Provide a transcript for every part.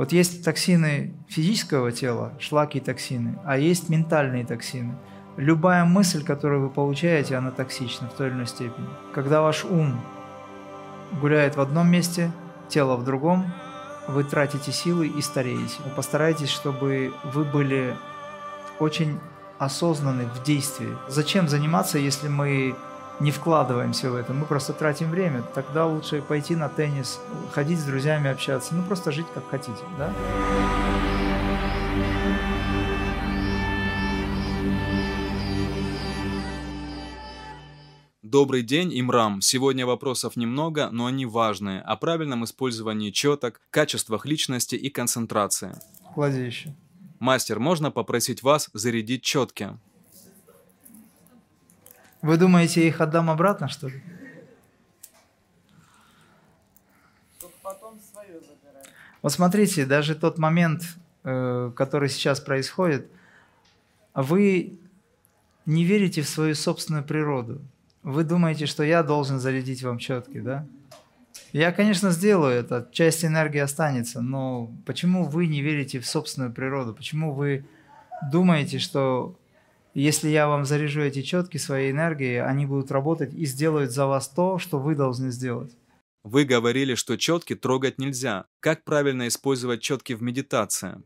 Вот есть токсины физического тела, шлаки и токсины, а есть ментальные токсины. Любая мысль, которую вы получаете, она токсична в той или иной степени. Когда ваш ум гуляет в одном месте, тело в другом, вы тратите силы и стареете. Постарайтесь, чтобы вы были очень осознаны в действии. Зачем заниматься, если мы не вкладываемся в это, мы просто тратим время. Тогда лучше пойти на теннис, ходить с друзьями, общаться, ну просто жить как хотите, да? Добрый день, Имрам. Сегодня вопросов немного, но они важные. О правильном использовании четок, качествах личности и концентрации. Клади еще. Мастер, можно попросить вас зарядить четки? Вы думаете, я их отдам обратно, что ли? Вот смотрите, даже тот момент, э, который сейчас происходит, вы не верите в свою собственную природу. Вы думаете, что я должен зарядить вам четки, да? Я, конечно, сделаю это, часть энергии останется, но почему вы не верите в собственную природу? Почему вы думаете, что если я вам заряжу эти четки своей энергией, они будут работать и сделают за вас то, что вы должны сделать. Вы говорили, что четки трогать нельзя. Как правильно использовать четки в медитации?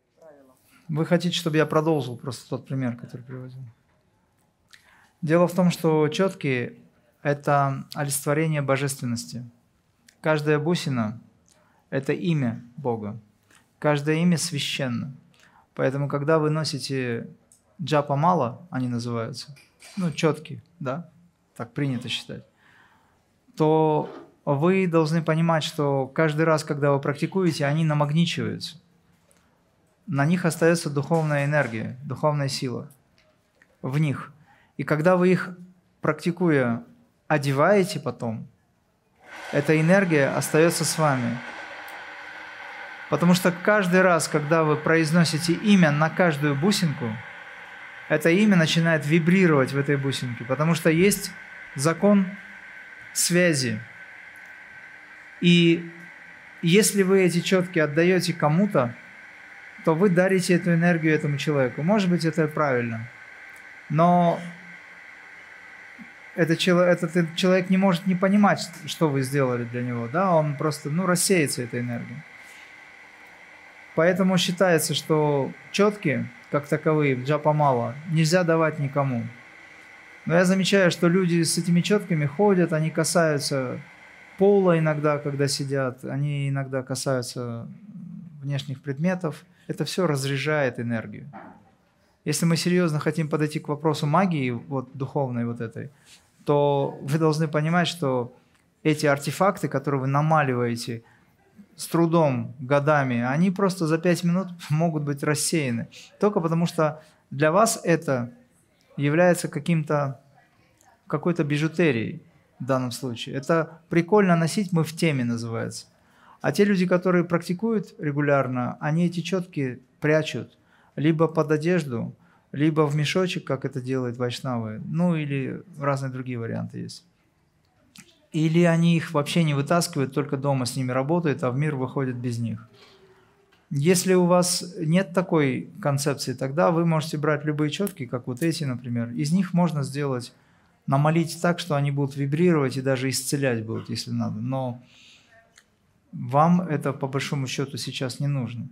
Вы хотите, чтобы я продолжил просто тот пример, который приводил? Дело в том, что четки – это олицетворение божественности. Каждая бусина – это имя Бога. Каждое имя священно. Поэтому, когда вы носите джапа мало, они называются, ну, четкие, да, так принято считать, то вы должны понимать, что каждый раз, когда вы практикуете, они намагничиваются. На них остается духовная энергия, духовная сила в них. И когда вы их, практикуя, одеваете потом, эта энергия остается с вами. Потому что каждый раз, когда вы произносите имя на каждую бусинку – это имя начинает вибрировать в этой бусинке, потому что есть закон связи. И если вы эти четки отдаете кому-то, то вы дарите эту энергию этому человеку. Может быть, это правильно. Но этот человек, этот человек не может не понимать, что вы сделали для него. Да? Он просто ну, рассеется этой энергией. Поэтому считается, что четкие как таковые, джапа мало, нельзя давать никому. Но я замечаю, что люди с этими четками ходят, они касаются пола иногда, когда сидят, они иногда касаются внешних предметов. Это все разряжает энергию. Если мы серьезно хотим подойти к вопросу магии, вот духовной вот этой, то вы должны понимать, что эти артефакты, которые вы намаливаете – с трудом, годами, они просто за пять минут могут быть рассеяны. Только потому что для вас это является каким-то, какой-то бижутерией в данном случае. Это прикольно носить, мы в теме называется. А те люди, которые практикуют регулярно, они эти четки прячут либо под одежду, либо в мешочек, как это делает вайшнавы, ну или разные другие варианты есть. Или они их вообще не вытаскивают, только дома с ними работают, а в мир выходят без них. Если у вас нет такой концепции, тогда вы можете брать любые четки, как вот эти, например. Из них можно сделать, намолить так, что они будут вибрировать и даже исцелять будут, если надо. Но вам это по большому счету сейчас не нужно.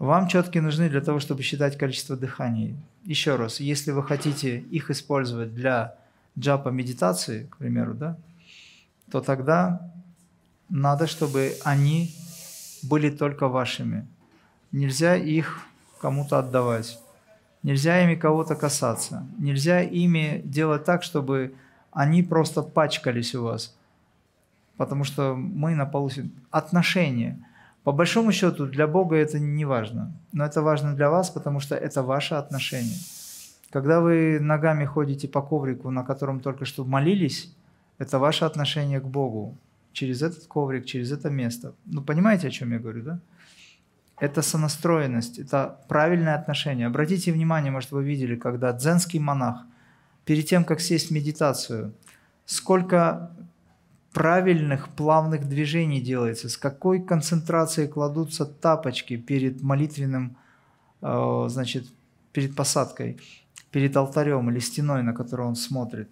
Вам четки нужны для того, чтобы считать количество дыханий. Еще раз, если вы хотите их использовать для джапа медитации, к примеру, да, то тогда надо, чтобы они были только вашими. Нельзя их кому-то отдавать. Нельзя ими кого-то касаться. Нельзя ими делать так, чтобы они просто пачкались у вас. Потому что мы на полу... Отношения. По большому счету, для Бога это не важно. Но это важно для вас, потому что это ваше отношение. Когда вы ногами ходите по коврику, на котором только что молились, это ваше отношение к Богу через этот коврик, через это место. Ну, понимаете, о чем я говорю, да? Это сонастроенность, это правильное отношение. Обратите внимание, может, вы видели, когда дзенский монах перед тем, как сесть в медитацию, сколько правильных плавных движений делается, с какой концентрацией кладутся тапочки перед молитвенным, э, значит, перед посадкой, перед алтарем или стеной, на которую он смотрит,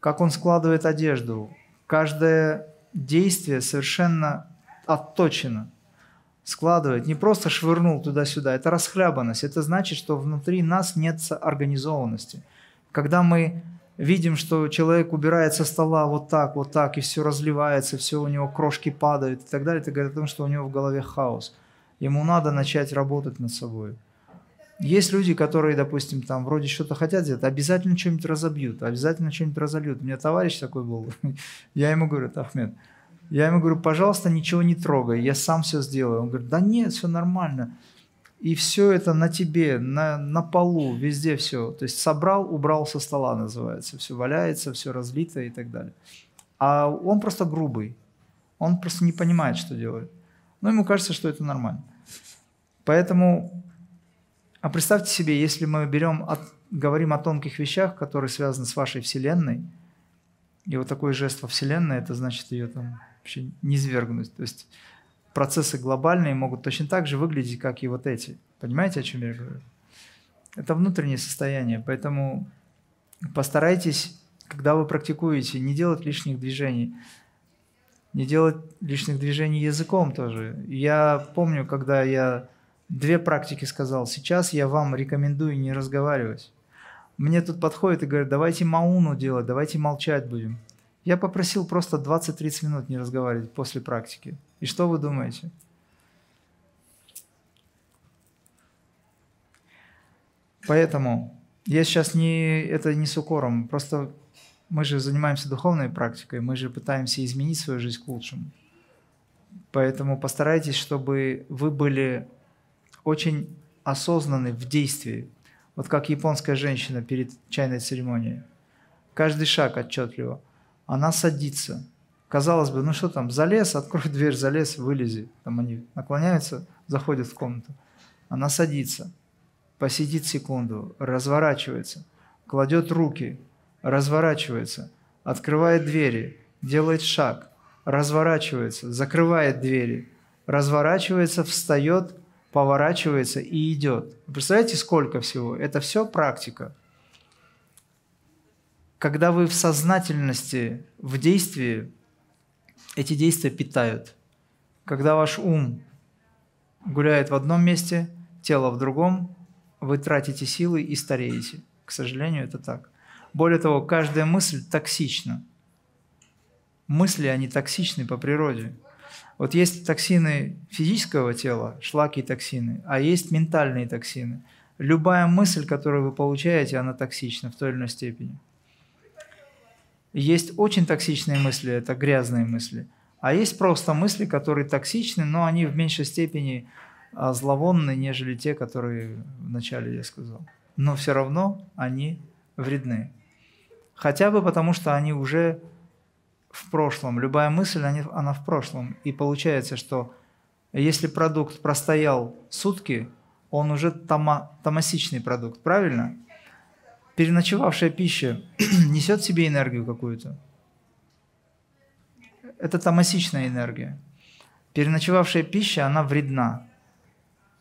как он складывает одежду. Каждое действие совершенно отточено. Складывает, не просто швырнул туда-сюда, это расхлябанность. Это значит, что внутри нас нет организованности. Когда мы видим, что человек убирает со стола вот так, вот так, и все разливается, все у него крошки падают и так далее, это говорит о том, что у него в голове хаос. Ему надо начать работать над собой. Есть люди, которые, допустим, там вроде что-то хотят сделать, обязательно что-нибудь разобьют, обязательно что-нибудь разольют. У меня товарищ такой был, я ему говорю, Ахмед, я ему говорю, пожалуйста, ничего не трогай, я сам все сделаю. Он говорит, да нет, все нормально. И все это на тебе, на, на полу, везде все. То есть собрал, убрал со стола называется. Все валяется, все разлито и так далее. А он просто грубый. Он просто не понимает, что делает. Но ему кажется, что это нормально. Поэтому, а представьте себе, если мы берем, от, говорим о тонких вещах, которые связаны с вашей Вселенной, и вот такой жест во Вселенной, это значит ее там вообще не свергнуть. То есть процессы глобальные могут точно так же выглядеть, как и вот эти. Понимаете, о чем я говорю? Это внутреннее состояние, поэтому постарайтесь, когда вы практикуете, не делать лишних движений, не делать лишних движений языком тоже. Я помню, когда я две практики сказал, сейчас я вам рекомендую не разговаривать. Мне тут подходит и говорят, давайте мауну делать, давайте молчать будем. Я попросил просто 20-30 минут не разговаривать после практики. И что вы думаете? Поэтому я сейчас не, это не с укором, просто мы же занимаемся духовной практикой, мы же пытаемся изменить свою жизнь к лучшему. Поэтому постарайтесь, чтобы вы были очень осознаны в действии. Вот как японская женщина перед чайной церемонией. Каждый шаг отчетливо она садится. Казалось бы, ну что там, залез, открой дверь, залез, вылези. Там они наклоняются, заходят в комнату. Она садится, посидит секунду, разворачивается, кладет руки, разворачивается, открывает двери, делает шаг, разворачивается, закрывает двери, разворачивается, встает, поворачивается и идет. Представляете, сколько всего? Это все практика когда вы в сознательности, в действии, эти действия питают. Когда ваш ум гуляет в одном месте, тело в другом, вы тратите силы и стареете. К сожалению, это так. Более того, каждая мысль токсична. Мысли, они токсичны по природе. Вот есть токсины физического тела, шлаки и токсины, а есть ментальные токсины. Любая мысль, которую вы получаете, она токсична в той или иной степени. Есть очень токсичные мысли, это грязные мысли. А есть просто мысли, которые токсичны, но они в меньшей степени а, зловонны, нежели те, которые вначале я сказал. Но все равно они вредны. Хотя бы потому, что они уже в прошлом. Любая мысль, она в прошлом. И получается, что если продукт простоял сутки, он уже тома, томасичный продукт, правильно? переночевавшая пища несет в себе энергию какую-то. Это тамасичная энергия. Переночевавшая пища, она вредна.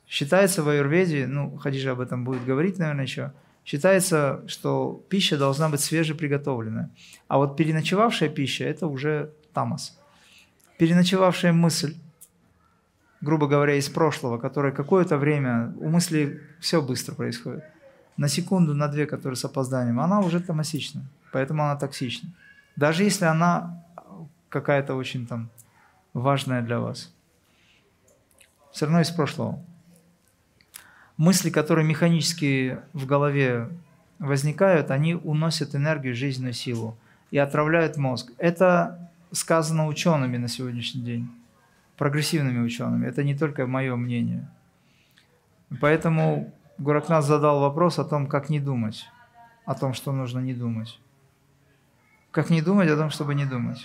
Считается в аюрведе, ну, Хадижа об этом будет говорить, наверное, еще, считается, что пища должна быть свежеприготовленная. А вот переночевавшая пища – это уже тамас. Переночевавшая мысль, грубо говоря, из прошлого, которая какое-то время, у мысли все быстро происходит – на секунду, на две, которые с опозданием, она уже томасична, поэтому она токсична. Даже если она какая-то очень там важная для вас. Все равно из прошлого. Мысли, которые механически в голове возникают, они уносят энергию, жизненную силу и отравляют мозг. Это сказано учеными на сегодняшний день, прогрессивными учеными. Это не только мое мнение. Поэтому Гуракнат задал вопрос о том, как не думать, о том, что нужно не думать. Как не думать о том, чтобы не думать.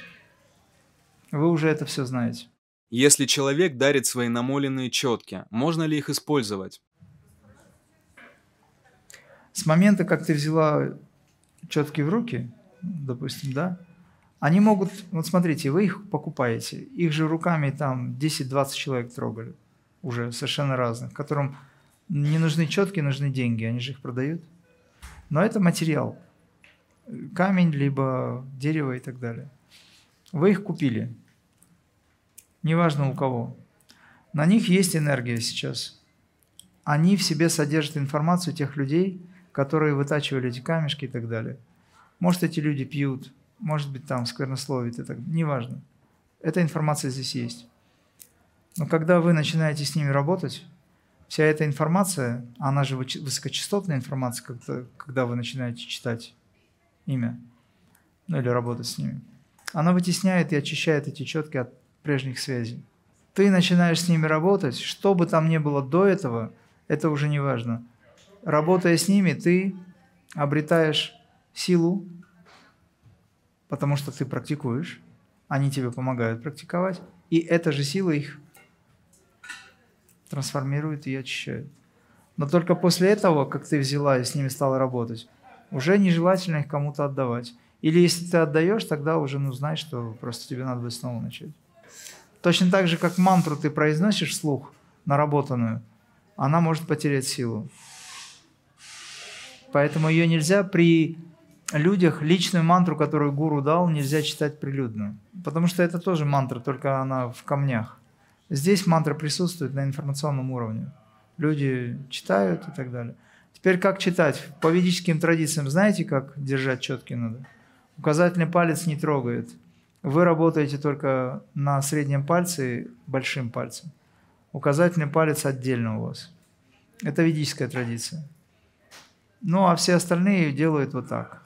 Вы уже это все знаете. Если человек дарит свои намоленные четки, можно ли их использовать? С момента, как ты взяла четки в руки, допустим, да, Они могут, вот смотрите, вы их покупаете, их же руками там 10-20 человек трогали, уже совершенно разных, которым не нужны четки, нужны деньги, они же их продают. Но это материал, камень, либо дерево и так далее. Вы их купили, неважно у кого. На них есть энергия сейчас. Они в себе содержат информацию тех людей, которые вытачивали эти камешки и так далее. Может, эти люди пьют, может быть, там сквернословит, это неважно. Эта информация здесь есть. Но когда вы начинаете с ними работать, вся эта информация, она же высокочастотная информация, когда, когда вы начинаете читать имя, ну или работать с ними, она вытесняет и очищает эти четки от прежних связей. Ты начинаешь с ними работать, что бы там ни было до этого, это уже не важно. Работая с ними, ты обретаешь силу, потому что ты практикуешь, они тебе помогают практиковать, и эта же сила их трансформирует и очищает. Но только после этого, как ты взяла и с ними стала работать, уже нежелательно их кому-то отдавать. Или если ты отдаешь, тогда уже ну, знай, что просто тебе надо будет снова начать. Точно так же, как мантру ты произносишь вслух, наработанную, она может потерять силу. Поэтому ее нельзя при людях, личную мантру, которую гуру дал, нельзя читать прилюдно. Потому что это тоже мантра, только она в камнях. Здесь мантра присутствует на информационном уровне. Люди читают и так далее. Теперь как читать? По ведическим традициям знаете, как держать четки надо? Указательный палец не трогает. Вы работаете только на среднем пальце, большим пальцем. Указательный палец отдельно у вас. Это ведическая традиция. Ну, а все остальные делают вот так.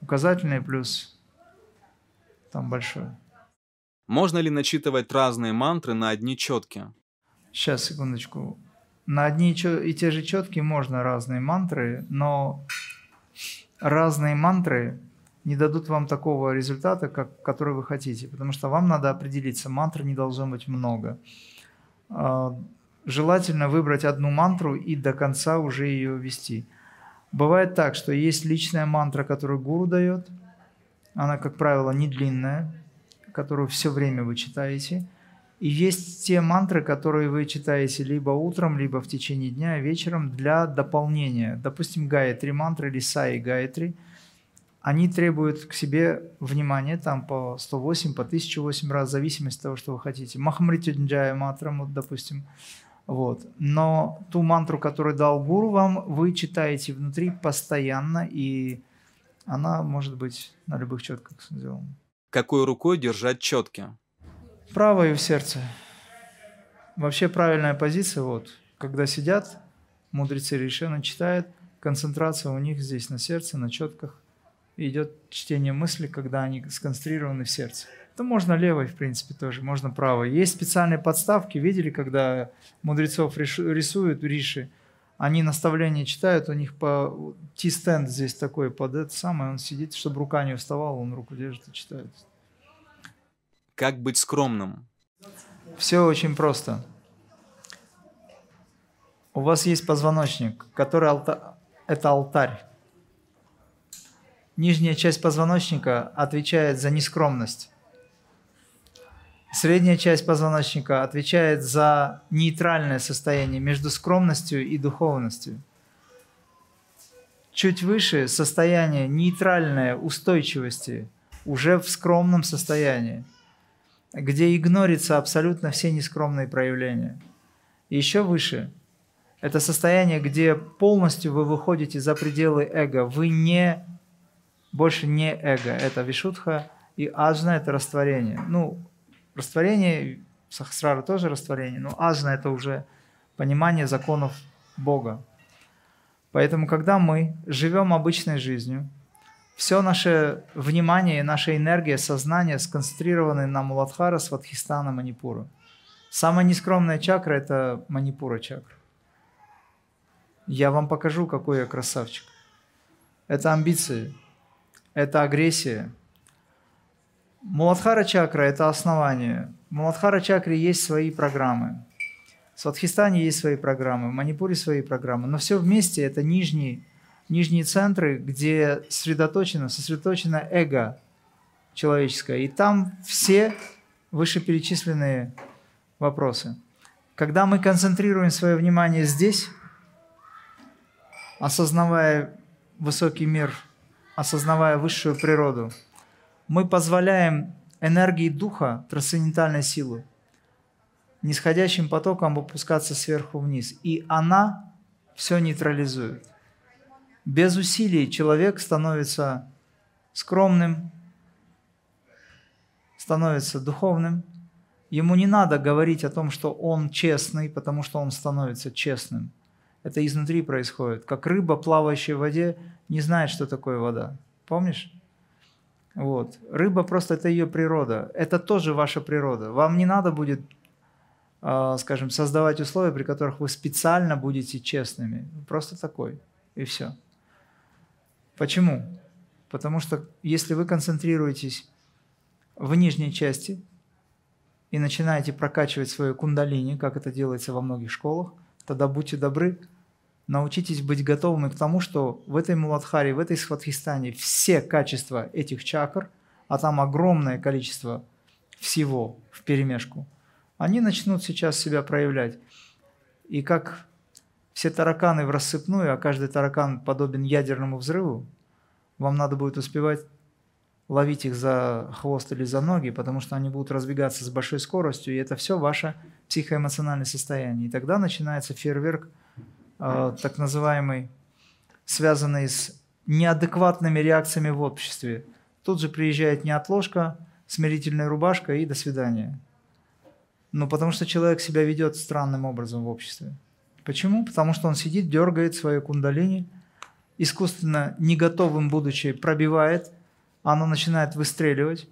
Указательный плюс там большой. Можно ли начитывать разные мантры на одни четки? Сейчас, секундочку. На одни и те же четки можно разные мантры, но разные мантры не дадут вам такого результата, как, который вы хотите, потому что вам надо определиться, мантр не должно быть много. А, желательно выбрать одну мантру и до конца уже ее вести. Бывает так, что есть личная мантра, которую гуру дает. Она, как правило, не длинная, которую все время вы читаете. И есть те мантры, которые вы читаете либо утром, либо в течение дня, вечером для дополнения. Допустим, Гаятри мантры или Саи Гаятри. Они требуют к себе внимания там по 108, по 1008 раз, в зависимости от того, что вы хотите. Махамритюнджая мантрам, вот, допустим, вот. Но ту мантру, которую дал гуру вам, вы читаете внутри постоянно, и она может быть на любых четках сделана. Какой рукой держать четки? Правой в сердце. Вообще правильная позиция, вот, когда сидят, мудрецы решенно читают, концентрация у них здесь на сердце, на четках. И идет чтение мысли, когда они сконцентрированы в сердце. То можно левой, в принципе, тоже, можно правой. Есть специальные подставки, видели, когда мудрецов рисуют риши, они наставления читают, у них по T-стенд здесь такой под это самое, он сидит, чтобы рука не вставала, он руку держит и читает. Как быть скромным? Все очень просто. У вас есть позвоночник, который алта... это алтарь. Нижняя часть позвоночника отвечает за нескромность. Средняя часть позвоночника отвечает за нейтральное состояние между скромностью и духовностью. Чуть выше состояние нейтральной устойчивости уже в скромном состоянии, где игнорится абсолютно все нескромные проявления. Еще выше – это состояние, где полностью вы выходите за пределы эго. Вы не, больше не эго. Это вишутха и ажна – это растворение. Ну, Растворение, сахасрара тоже растворение, но ажна – это уже понимание законов Бога. Поэтому, когда мы живем обычной жизнью, все наше внимание наша энергия, сознание сконцентрированы на Муладхара, Сватхистана, Манипура. Самая нескромная чакра – это Манипура чакра. Я вам покажу, какой я красавчик. Это амбиции, это агрессия – Муладхара чакра – это основание. В Муладхара чакре есть свои программы. В Сватхистане есть свои программы, в Манипуре свои программы. Но все вместе – это нижние, нижние центры, где сосредоточено, сосредоточено эго. человеческое. И там все вышеперечисленные вопросы. Когда мы концентрируем свое внимание здесь, осознавая высокий мир, осознавая высшую природу, мы позволяем энергии духа, трансцендентальной силы, нисходящим потоком опускаться сверху вниз. И она все нейтрализует. Без усилий человек становится скромным, становится духовным. Ему не надо говорить о том, что он честный, потому что он становится честным. Это изнутри происходит. Как рыба, плавающая в воде, не знает, что такое вода. Помнишь? Вот. Рыба просто это ее природа. Это тоже ваша природа. Вам не надо будет, а, скажем, создавать условия, при которых вы специально будете честными. Просто такой. И все. Почему? Потому что если вы концентрируетесь в нижней части и начинаете прокачивать свою кундалини, как это делается во многих школах, тогда будьте добры, научитесь быть готовыми к тому, что в этой Муладхаре, в этой Сватхистане все качества этих чакр, а там огромное количество всего в перемешку, они начнут сейчас себя проявлять. И как все тараканы в рассыпную, а каждый таракан подобен ядерному взрыву, вам надо будет успевать ловить их за хвост или за ноги, потому что они будут разбегаться с большой скоростью, и это все ваше психоэмоциональное состояние. И тогда начинается фейерверк, э, так называемый, связанный с неадекватными реакциями в обществе. Тут же приезжает неотложка, смирительная рубашка и до свидания. Ну, потому что человек себя ведет странным образом в обществе. Почему? Потому что он сидит, дергает свою кундалини, искусственно не готовым будучи пробивает – оно начинает выстреливать,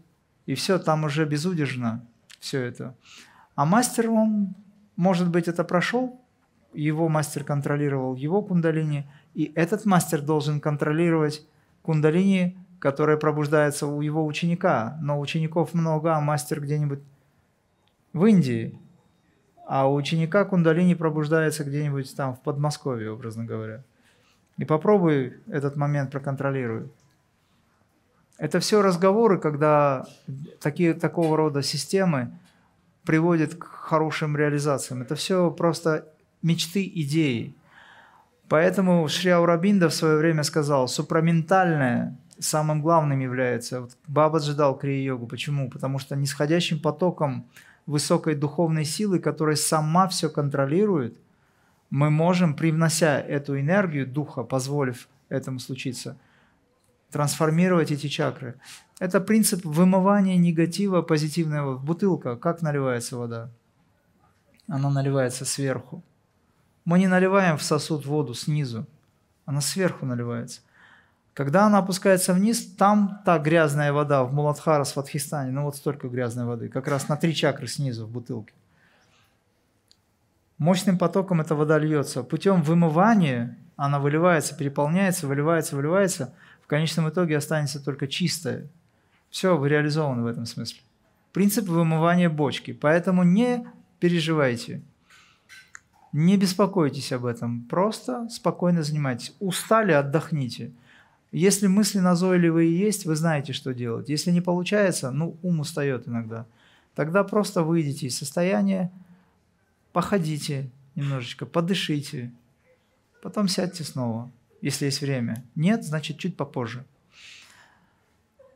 и все, там уже безудержно все это. А мастер, он, может быть, это прошел, его мастер контролировал его кундалини, и этот мастер должен контролировать кундалини, которая пробуждается у его ученика. Но учеников много, а мастер где-нибудь в Индии, а у ученика кундалини пробуждается где-нибудь там в Подмосковье, образно говоря. И попробуй этот момент проконтролируй. Это все разговоры, когда такие, такого рода системы приводят к хорошим реализациям. Это все просто мечты, идеи. Поэтому Шри Аурабинда в свое время сказал, супраментальное самым главным является. Вот Бабаджи дал крия-йогу. Почему? Потому что нисходящим потоком высокой духовной силы, которая сама все контролирует, мы можем, привнося эту энергию духа, позволив этому случиться – трансформировать эти чакры. Это принцип вымывания негатива позитивного. Бутылка, как наливается вода? Она наливается сверху. Мы не наливаем в сосуд воду снизу, она сверху наливается. Когда она опускается вниз, там та грязная вода в Муладхара, Сватхистане, ну вот столько грязной воды, как раз на три чакры снизу в бутылке. Мощным потоком эта вода льется. Путем вымывания она выливается, переполняется, выливается, выливается – конечном итоге останется только чистое. Все, вы реализованы в этом смысле. Принцип вымывания бочки. Поэтому не переживайте. Не беспокойтесь об этом. Просто спокойно занимайтесь. Устали, отдохните. Если мысли назойливые есть, вы знаете, что делать. Если не получается, ну, ум устает иногда. Тогда просто выйдите из состояния, походите немножечко, подышите, потом сядьте снова если есть время. Нет, значит, чуть попозже.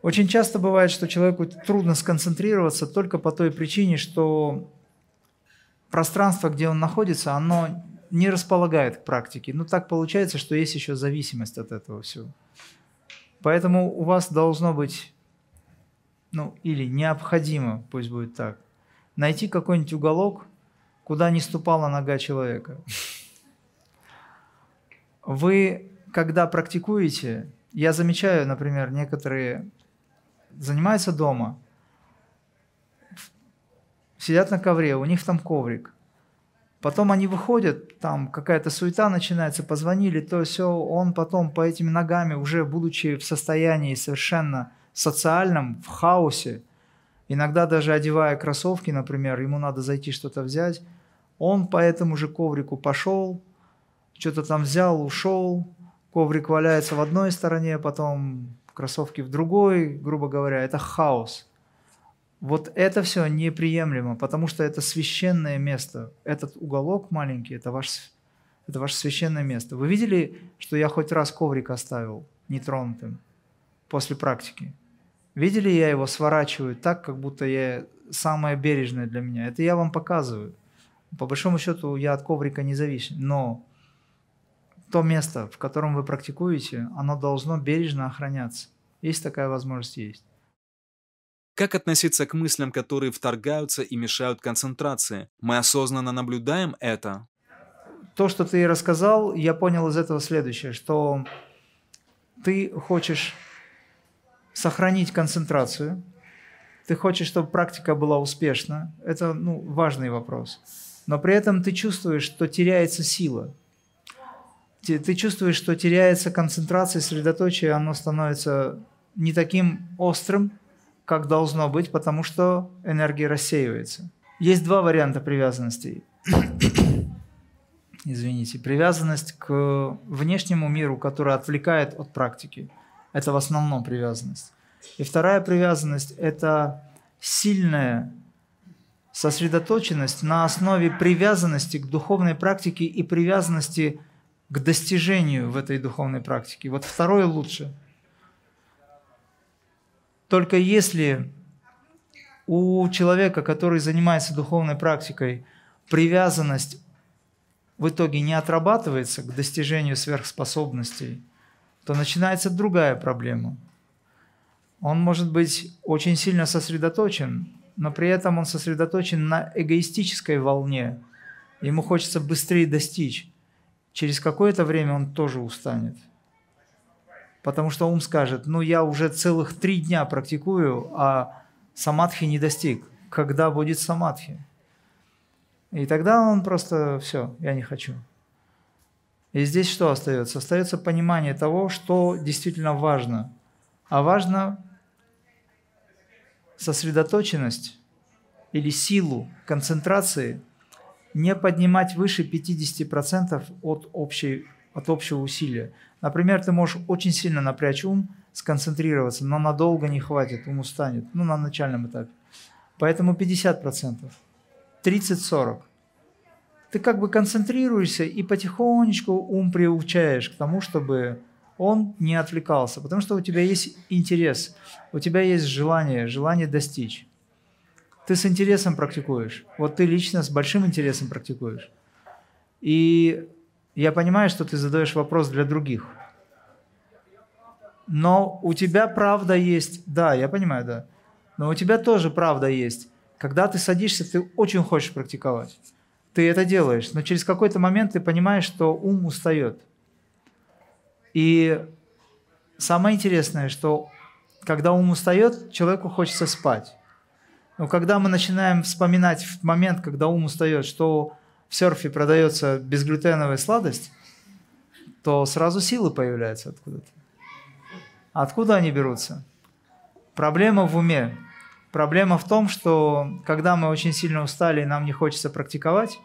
Очень часто бывает, что человеку трудно сконцентрироваться только по той причине, что пространство, где он находится, оно не располагает к практике. Ну, так получается, что есть еще зависимость от этого всего. Поэтому у вас должно быть, ну, или необходимо, пусть будет так, найти какой-нибудь уголок, куда не ступала нога человека. Вы когда практикуете, я замечаю, например, некоторые занимаются дома, сидят на ковре, у них там коврик. Потом они выходят, там какая-то суета начинается, позвонили, то все, он потом по этими ногами, уже будучи в состоянии совершенно социальном, в хаосе, иногда даже одевая кроссовки, например, ему надо зайти что-то взять, он по этому же коврику пошел, что-то там взял, ушел, коврик валяется в одной стороне, потом кроссовки в другой, грубо говоря, это хаос. Вот это все неприемлемо, потому что это священное место. Этот уголок маленький, это, ваш, это ваше священное место. Вы видели, что я хоть раз коврик оставил нетронутым после практики? Видели, я его сворачиваю так, как будто я самое бережное для меня. Это я вам показываю. По большому счету я от коврика не зависим. Но то место, в котором вы практикуете, оно должно бережно охраняться. Есть такая возможность, есть. Как относиться к мыслям, которые вторгаются и мешают концентрации? Мы осознанно наблюдаем это? То, что ты рассказал, я понял из этого следующее, что ты хочешь сохранить концентрацию, ты хочешь, чтобы практика была успешна. Это ну, важный вопрос. Но при этом ты чувствуешь, что теряется сила. Ты чувствуешь, что теряется концентрация, сосредоточие, оно становится не таким острым, как должно быть, потому что энергия рассеивается. Есть два варианта привязанности. Извините. Привязанность к внешнему миру, которая отвлекает от практики. Это в основном привязанность. И вторая привязанность – это сильная сосредоточенность на основе привязанности к духовной практике и привязанности к достижению в этой духовной практике. Вот второе лучше – только если у человека, который занимается духовной практикой, привязанность в итоге не отрабатывается к достижению сверхспособностей, то начинается другая проблема. Он может быть очень сильно сосредоточен, но при этом он сосредоточен на эгоистической волне. Ему хочется быстрее достичь. Через какое-то время он тоже устанет – Потому что ум скажет, ну я уже целых три дня практикую, а самадхи не достиг. Когда будет самадхи? И тогда он просто, все, я не хочу. И здесь что остается? Остается понимание того, что действительно важно. А важно сосредоточенность или силу концентрации не поднимать выше 50% от, общей, от общего усилия. Например, ты можешь очень сильно напрячь ум, сконцентрироваться, но надолго не хватит, ум устанет, ну, на начальном этапе. Поэтому 50%, 30-40. Ты как бы концентрируешься и потихонечку ум приучаешь к тому, чтобы он не отвлекался, потому что у тебя есть интерес, у тебя есть желание, желание достичь. Ты с интересом практикуешь. Вот ты лично с большим интересом практикуешь. И я понимаю, что ты задаешь вопрос для других. Но у тебя правда есть. Да, я понимаю, да. Но у тебя тоже правда есть. Когда ты садишься, ты очень хочешь практиковать. Ты это делаешь, но через какой-то момент ты понимаешь, что ум устает. И самое интересное, что когда ум устает, человеку хочется спать. Но когда мы начинаем вспоминать в момент, когда ум устает, что в серфе продается безглютеновая сладость, то сразу силы появляются откуда-то. Откуда они берутся? Проблема в уме. Проблема в том, что когда мы очень сильно устали и нам не хочется практиковать,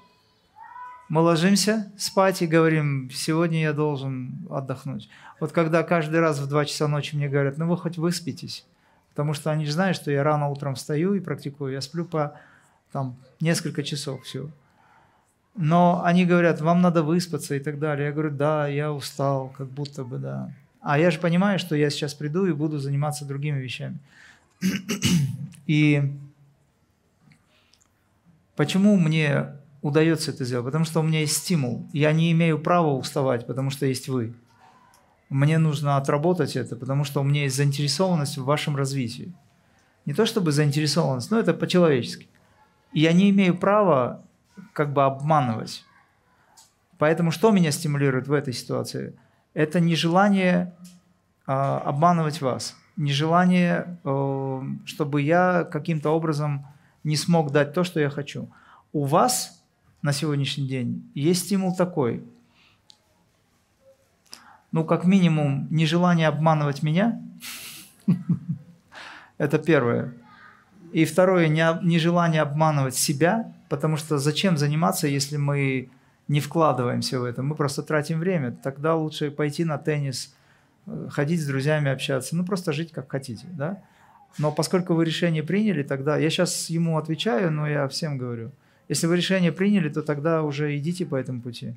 мы ложимся спать и говорим, сегодня я должен отдохнуть. Вот когда каждый раз в 2 часа ночи мне говорят, ну вы хоть выспитесь, потому что они же знают, что я рано утром встаю и практикую, я сплю по там, несколько часов всего. Но они говорят, вам надо выспаться и так далее. Я говорю, да, я устал, как будто бы, да. А я же понимаю, что я сейчас приду и буду заниматься другими вещами. И почему мне удается это сделать? Потому что у меня есть стимул. Я не имею права уставать, потому что есть вы. Мне нужно отработать это, потому что у меня есть заинтересованность в вашем развитии. Не то чтобы заинтересованность, но это по-человечески. Я не имею права как бы обманывать. Поэтому что меня стимулирует в этой ситуации? Это нежелание э, обманывать вас, нежелание, э, чтобы я каким-то образом не смог дать то, что я хочу. У вас на сегодняшний день есть стимул такой. Ну, как минимум, нежелание обманывать меня. Это первое. И второе, нежелание обманывать себя Потому что зачем заниматься, если мы не вкладываемся в это? Мы просто тратим время. Тогда лучше пойти на теннис, ходить с друзьями, общаться, ну просто жить как хотите, да. Но поскольку вы решение приняли, тогда я сейчас ему отвечаю, но я всем говорю, если вы решение приняли, то тогда уже идите по этому пути.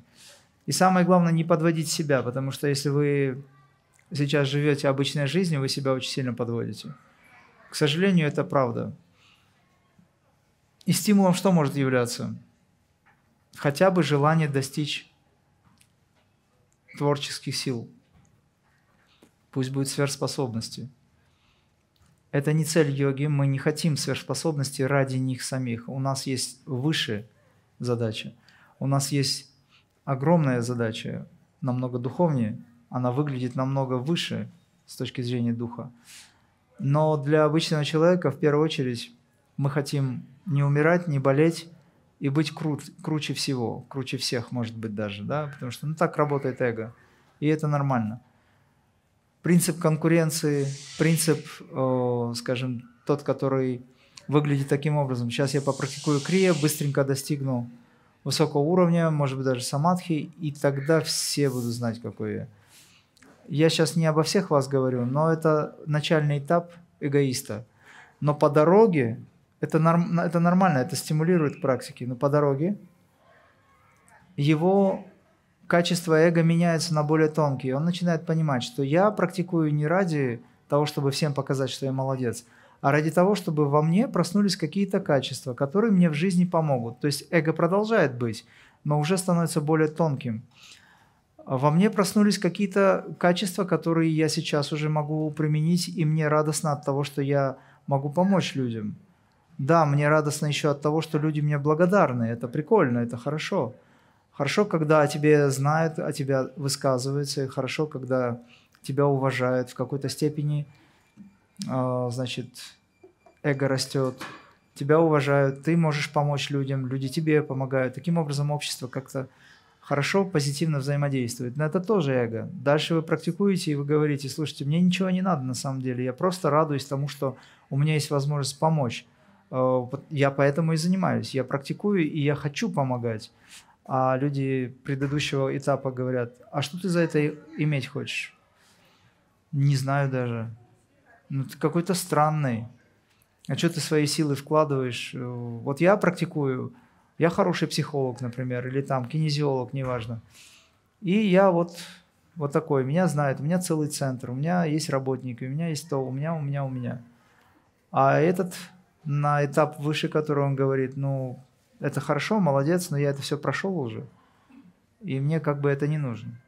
И самое главное, не подводить себя, потому что если вы сейчас живете обычной жизнью, вы себя очень сильно подводите. К сожалению, это правда. И стимулом что может являться? Хотя бы желание достичь творческих сил. Пусть будет сверхспособности. Это не цель йоги, мы не хотим сверхспособности ради них самих. У нас есть выше задача. У нас есть огромная задача, намного духовнее, она выглядит намного выше с точки зрения духа. Но для обычного человека, в первую очередь, мы хотим не умирать, не болеть и быть крут, круче всего, круче всех, может быть, даже, да, потому что ну, так работает эго, и это нормально. Принцип конкуренции, принцип, э, скажем, тот, который выглядит таким образом. Сейчас я попрактикую крия, быстренько достигну высокого уровня, может быть, даже самадхи, и тогда все будут знать, какой я. Я сейчас не обо всех вас говорю, но это начальный этап эгоиста. Но по дороге, это, норм, это нормально, это стимулирует практики, но по дороге его качество эго меняется на более тонкие. Он начинает понимать, что я практикую не ради того, чтобы всем показать, что я молодец, а ради того, чтобы во мне проснулись какие-то качества, которые мне в жизни помогут. То есть эго продолжает быть, но уже становится более тонким. Во мне проснулись какие-то качества, которые я сейчас уже могу применить, и мне радостно от того, что я могу помочь людям. Да, мне радостно еще от того, что люди мне благодарны. Это прикольно, это хорошо. Хорошо, когда о тебе знают, о тебя высказываются, и хорошо, когда тебя уважают в какой-то степени – а, значит, эго растет, тебя уважают, ты можешь помочь людям, люди тебе помогают. Таким образом, общество как-то хорошо, позитивно взаимодействует. Но это тоже эго. Дальше вы практикуете, и вы говорите, слушайте, мне ничего не надо на самом деле, я просто радуюсь тому, что у меня есть возможность помочь. А, я поэтому и занимаюсь. Я практикую, и я хочу помогать. А люди предыдущего этапа говорят, а что ты за это иметь хочешь? Не знаю даже ну ты какой-то странный. А что ты свои силы вкладываешь? Вот я практикую, я хороший психолог, например, или там кинезиолог, неважно. И я вот, вот такой, меня знают, у меня целый центр, у меня есть работники, у меня есть то, у меня, у меня, у меня. А этот на этап выше, который он говорит, ну, это хорошо, молодец, но я это все прошел уже. И мне как бы это не нужно.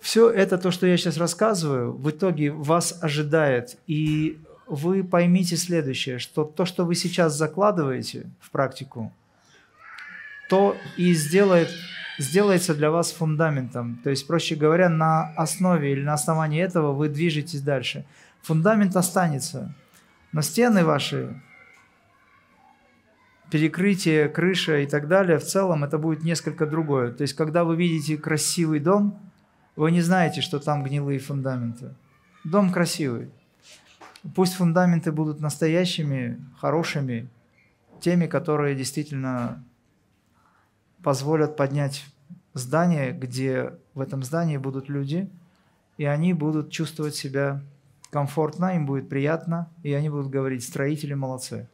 Все это, то, что я сейчас рассказываю, в итоге вас ожидает. И вы поймите следующее, что то, что вы сейчас закладываете в практику, то и сделает, сделается для вас фундаментом. То есть, проще говоря, на основе или на основании этого вы движетесь дальше. Фундамент останется, но стены ваши, перекрытие, крыша и так далее, в целом это будет несколько другое. То есть, когда вы видите красивый дом – вы не знаете, что там гнилые фундаменты. Дом красивый. Пусть фундаменты будут настоящими, хорошими, теми, которые действительно позволят поднять здание, где в этом здании будут люди, и они будут чувствовать себя комфортно, им будет приятно, и они будут говорить, строители молодцы.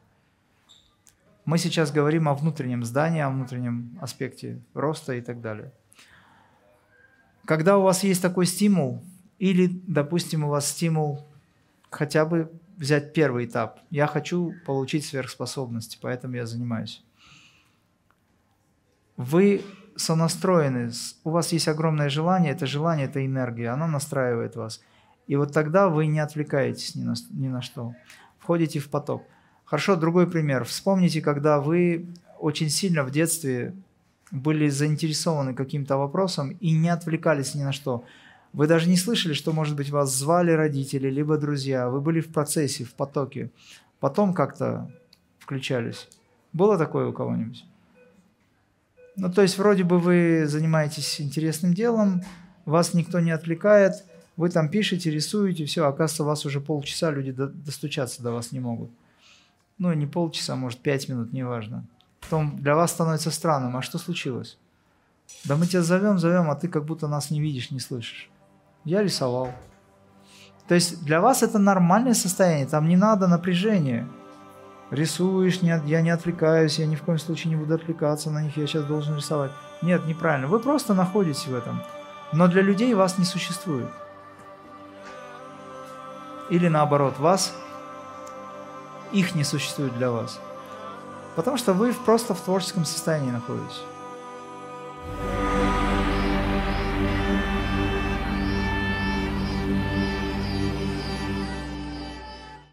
Мы сейчас говорим о внутреннем здании, о внутреннем аспекте роста и так далее. Когда у вас есть такой стимул, или, допустим, у вас стимул хотя бы взять первый этап. Я хочу получить сверхспособности, поэтому я занимаюсь. Вы сонастроены, у вас есть огромное желание, это желание, это энергия, она настраивает вас. И вот тогда вы не отвлекаетесь ни на, ни на что, входите в поток. Хорошо, другой пример. Вспомните, когда вы очень сильно в детстве были заинтересованы каким-то вопросом и не отвлекались ни на что. Вы даже не слышали, что, может быть, вас звали родители, либо друзья. Вы были в процессе, в потоке. Потом как-то включались. Было такое у кого-нибудь? Ну, то есть, вроде бы вы занимаетесь интересным делом, вас никто не отвлекает, вы там пишете, рисуете, все, оказывается, у вас уже полчаса люди достучаться до вас не могут. Ну, не полчаса, может, пять минут, неважно потом для вас становится странным. А что случилось? Да мы тебя зовем, зовем, а ты как будто нас не видишь, не слышишь. Я рисовал. То есть для вас это нормальное состояние, там не надо напряжения. Рисуешь, нет, я не отвлекаюсь, я ни в коем случае не буду отвлекаться на них, я сейчас должен рисовать. Нет, неправильно. Вы просто находитесь в этом. Но для людей вас не существует. Или наоборот, вас, их не существует для вас. Потому что вы просто в творческом состоянии находитесь.